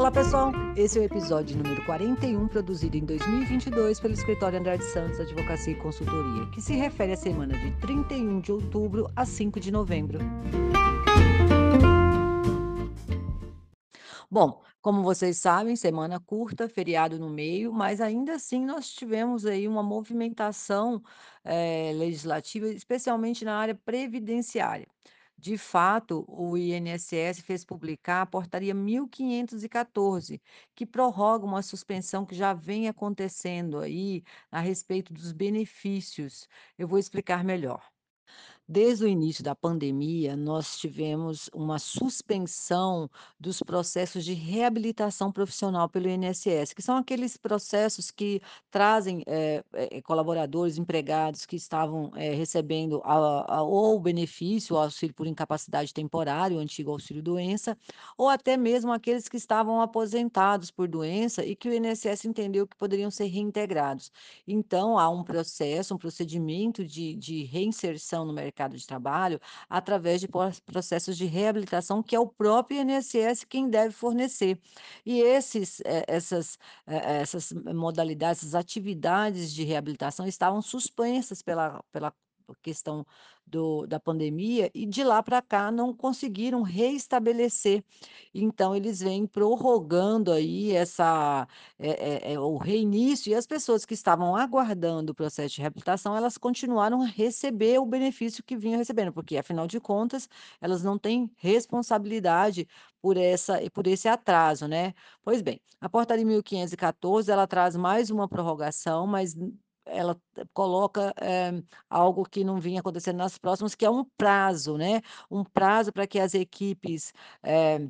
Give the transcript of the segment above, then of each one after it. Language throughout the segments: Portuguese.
Olá, pessoal! Esse é o episódio número 41, produzido em 2022 pelo escritório Andrade Santos Advocacia e Consultoria, que se refere à semana de 31 de outubro a 5 de novembro. Bom, como vocês sabem, semana curta, feriado no meio, mas ainda assim nós tivemos aí uma movimentação, eh, legislativa, especialmente na área previdenciária. De fato, o INSS fez publicar a portaria 1514, que prorroga uma suspensão que já vem acontecendo aí a respeito dos benefícios. Eu vou explicar melhor. Desde o início da pandemia, nós tivemos uma suspensão dos processos de reabilitação profissional pelo INSS, que são aqueles processos que trazem, eh, colaboradores, empregados que estavam, eh, recebendo a a ou o benefício, o auxílio por incapacidade temporária, o antigo auxílio-doença, ou até mesmo aqueles que estavam aposentados por doença e que o INSS entendeu que poderiam ser reintegrados. Então, há um processo, um procedimento de de reinserção no mercado de trabalho através de processos de reabilitação, que é o próprio INSS quem deve fornecer. E esses, eh, essas, eh, essas modalidades, essas atividades de reabilitação estavam suspensas pela pela questão do da pandemia e de lá para cá não conseguiram reestabelecer. Então eles vêm prorrogando aí essa, eh eh eh, o reinício e as pessoas que estavam aguardando o processo de reabilitação, elas continuaram a receber o benefício que vinham recebendo, porque afinal de contas, elas não têm responsabilidade por essa por esse atraso, né. Pois bem, a portaria 1514 ela traz mais uma prorrogação, mas ela coloca, eh, algo que não vinha acontecendo nas próximas, que é um prazo, né, um prazo para que as equipes, eh,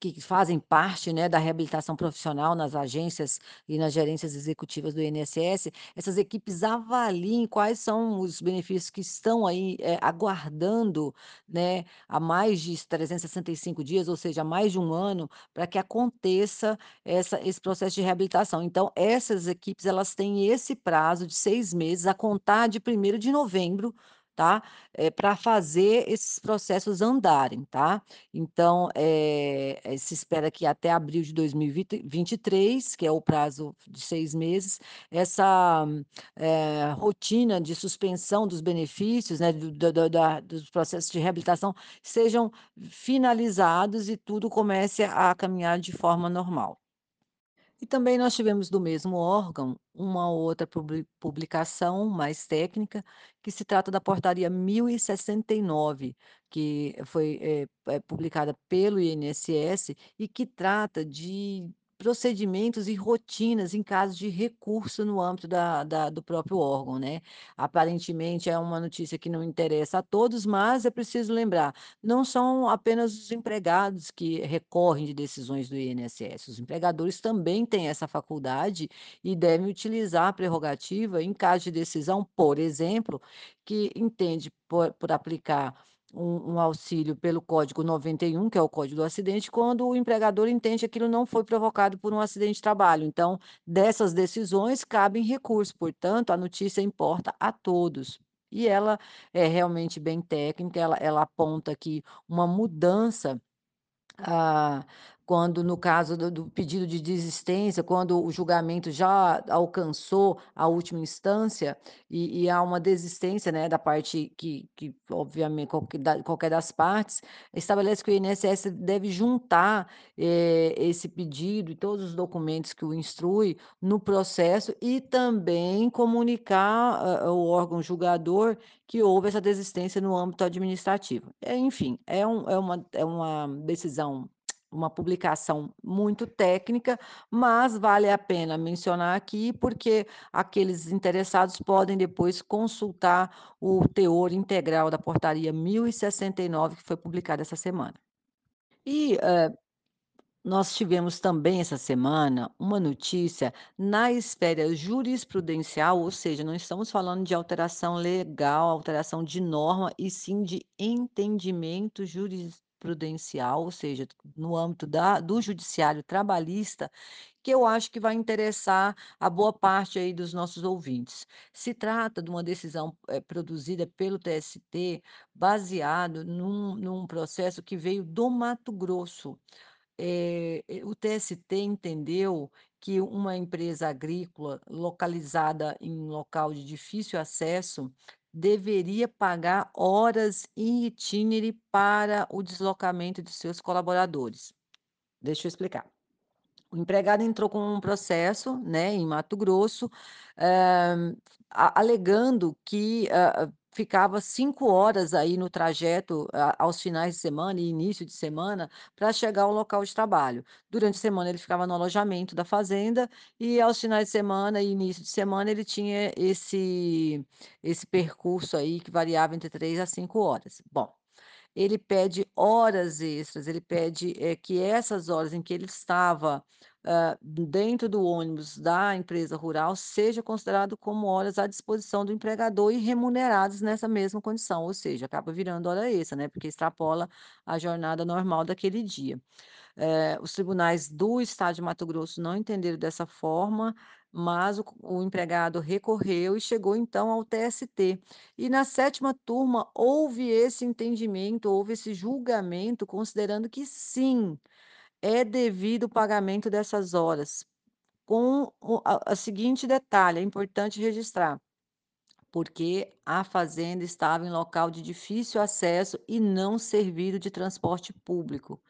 que fazem parte, né, da reabilitação profissional nas agências e nas gerências executivas do INSS, essas equipes avaliem quais são os benefícios que estão aí, eh, aguardando, né, há mais de 365 dias, ou seja, há mais de 1 ano, para que aconteça essa esse processo de reabilitação. Então essas equipes, elas têm esse prazo de 6 meses a contar de 1º de novembro, tá, eh, pra fazer esses processos andarem, tá. Então, eh, se espera que até abril de 2023, que é o prazo de 6 meses, essa, eh, rotina de suspensão dos benefícios, né, do da da dos processos de reabilitação sejam finalizados e tudo comece a caminhar de forma normal. E também nós tivemos do mesmo órgão, uma outra publi publicação mais técnica, que se trata da portaria 1069, que foi, eh eh, publicada pelo INSS e que trata de procedimentos e rotinas em caso de recurso no âmbito da da do próprio órgão, né. Aparentemente é uma notícia que não interessa a todos, mas é preciso lembrar, não são apenas os empregados que recorrem de decisões do INSS, os empregadores também têm essa faculdade e devem utilizar a prerrogativa em caso de decisão, por exemplo, que entende por por aplicar um um auxílio pelo código 91, que é o código do acidente, quando o empregador entende que aquilo não foi provocado por um acidente de trabalho. Então, dessas decisões cabem recurso, portanto, a notícia importa a todos. E ela é realmente bem técnica, ela ela aponta aqui uma mudança, ah, quando no caso do do pedido de desistência, quando o julgamento já alcançou a última instância e e há uma desistência, né, da parte que que obviamente qualque da qualquer das partes, estabelece que o INSS deve juntar, eh, esse pedido e todos os documentos que o instrui no processo e também comunicar, hã, o órgão julgador que houve essa desistência no âmbito administrativo. Eh, enfim, é um é uma é uma decisão, uma publicação muito técnica, mas vale a pena mencionar aqui, porque aqueles interessados podem depois consultar o teor integral da portaria 1069, que foi publicada essa semana. E, hã, nós tivemos também essa semana uma notícia na esfera jurisprudencial, ou seja, não estamos falando de alteração legal, alteração de norma, e sim de entendimento jurisprudencial, ou seja, no âmbito da do judiciário trabalhista, que eu acho que vai interessar a boa parte aí dos nossos ouvintes. Se trata de uma decisão, eh, produzida pelo TST, baseado num num processo que veio do Mato Grosso. Eh, o TST entendeu que uma empresa agrícola localizada em local de difícil acesso deveria pagar horas in itinere para o deslocamento de seus colaboradores. Deixa eu explicar. O empregado entrou com um processo, né, em Mato Grosso, a alegando que, hã, ficava 5 horas aí no trajeto aos finais de semana e início de semana para chegar ao local de trabalho. Durante a semana ele ficava no alojamento da fazenda e aos finais de semana e início de semana ele tinha esse esse percurso aí que variava entre 3 a 5 horas. Bom, ele pede horas extras, ele pede, eh, que essas horas em que ele estava, hã, dentro do ônibus da empresa rural seja considerado como horas à disposição do empregador e remuneradas nessa mesma condição, ou seja, acaba virando hora extra, né, porque extrapola a jornada normal daquele dia. Eh, os tribunais do estado de Mato Grosso não entenderam dessa forma, mas o o empregado recorreu e chegou então ao TST. E na sétima turma houve esse entendimento, houve esse julgamento considerando que sim, é devido o pagamento dessas horas, com o a a seguinte detalhe, é importante registrar porque a fazenda estava em local de difícil acesso e não servido de transporte público.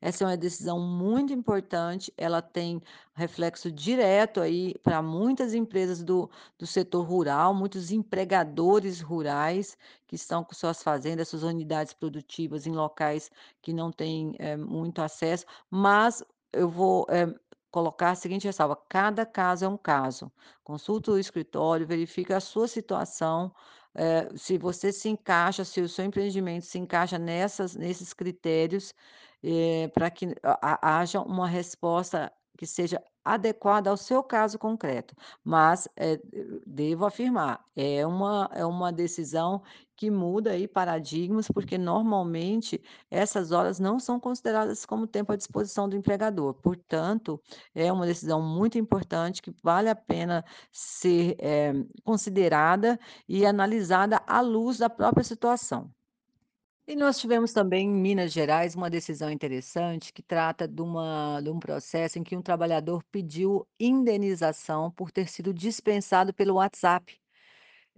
Essa é uma decisão muito importante, ela tem reflexo direto aí para muitas empresas do do setor rural, muitos empregadores rurais que estão com suas fazendas, suas unidades produtivas em locais que não têm, eh, muito acesso, mas eu vou, eh, colocar a seguinte ressalva: cada caso é um caso. Consulta o escritório, verifica a sua situação, eh, se você se encaixa, se o seu empreendimento se encaixa nessas nesses critérios, eh, pra que ha ha haja uma resposta que seja adequada ao seu caso concreto. Mas, eh, devo afirmar, é uma é uma decisão que muda aí paradigmas, porque normalmente essas horas não são consideradas como tempo à disposição do empregador. Portanto, é uma decisão muito importante que vale a pena ser, eh, considerada e analisada à luz da própria situação. E nós tivemos também em Minas Gerais uma decisão interessante que trata de uma de um processo em que um trabalhador pediu indenização por ter sido dispensado pelo WhatsApp.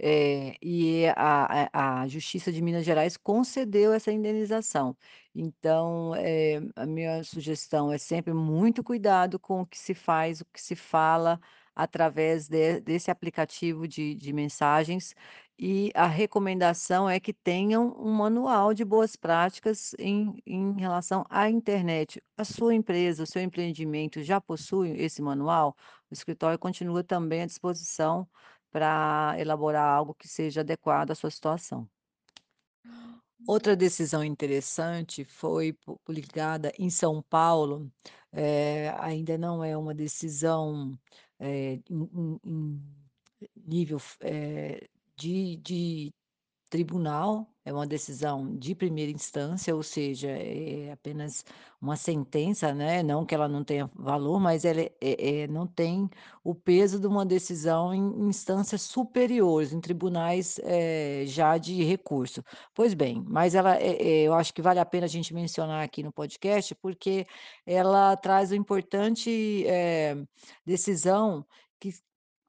Eh, e a a a Justiça de Minas Gerais concedeu essa indenização. Então, eh, a minha sugestão é sempre muito cuidado com o que se faz, o que se fala através de desse aplicativo de de mensagens, e a recomendação é que tenham um manual de boas práticas em em relação à internet. A sua empresa, o seu empreendimento já possui esse manual? O escritório continua também à disposição para elaborar algo que seja adequado à sua situação. Outra decisão interessante foi pu publicada em São Paulo, eh, ainda não é uma decisão, eh, em em nível eh, de de tribunal, é uma decisão de primeira instância, ou seja, é apenas uma sentença, né, não que ela não tenha valor, mas ela é é é não tem o peso de uma decisão em instâncias superiores, em tribunais, eh, já de recurso. Pois bem, mas ela, eh eh, eu acho que vale a pena a gente mencionar aqui no podcast, porque ela traz uma importante, decisão que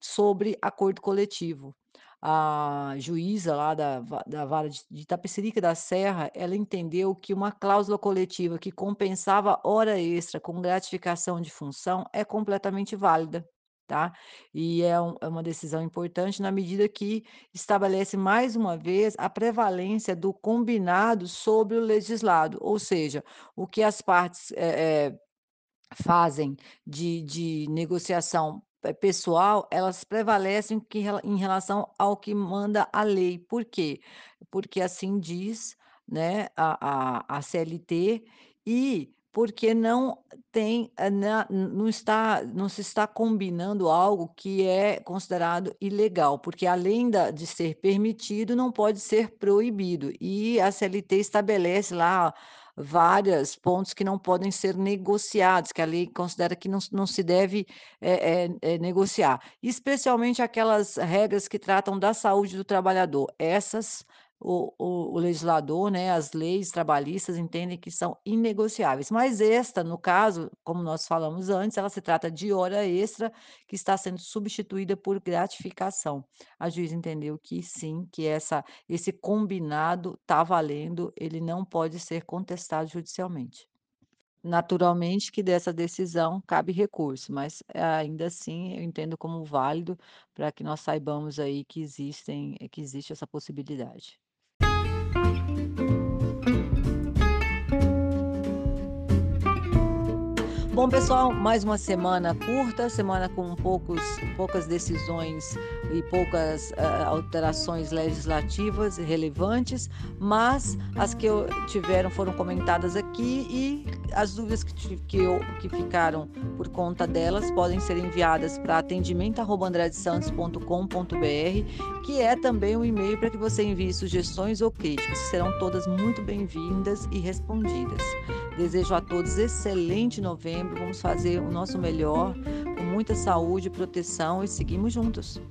sobre acordo coletivo. A juíza lá da da vara de de Itapecerica da Serra, ela entendeu que uma cláusula coletiva que compensava hora extra com gratificação de função é completamente válida, tá. E é um é uma decisão importante na medida que estabelece mais uma vez a prevalência do combinado sobre o legislado, ou seja, o que as partes, eh eh, fazem de de negociação pessoal, elas prevalecem que em relação ao que manda a lei. Por quê? Porque assim diz, né, a a a CLT e porque não tem, eh, não está não se está combinando algo que é considerado ilegal, porque além da de ser permitido, não pode ser proibido. E a CLT estabelece lá várias pontos que não podem ser negociados, que a lei considera que não não se deve, eh eh eh, negociar, especialmente aquelas regras que tratam da saúde do trabalhador. Essas o o o legislador, né, as leis trabalhistas entendem que são inegociáveis, mas esta, no caso, como nós falamos antes, ela se trata de hora extra que está sendo substituída por gratificação. A juíza entendeu que sim, que essa esse combinado está valendo, ele não pode ser contestado judicialmente. Naturalmente que dessa decisão cabe recurso, mas ainda assim eu entendo como válido para que nós saibamos aí que existem que existe essa possibilidade. Bom, pessoal, mais uma semana curta, semana com poucos poucas decisões e poucas, hã, alterações legislativas relevantes, mas as que eu tiveram foram comentadas aqui e as dúvidas que que eu que ficaram por conta delas podem ser enviadas para atendimento@andradesantos.com.br, que é também um e-mail para que você envie sugestões ou críticas, serão todas muito bem-vindas e respondidas. Desejo a todos excelente novembro, vamos fazer o nosso melhor, com muita saúde proteção e seguimos juntos.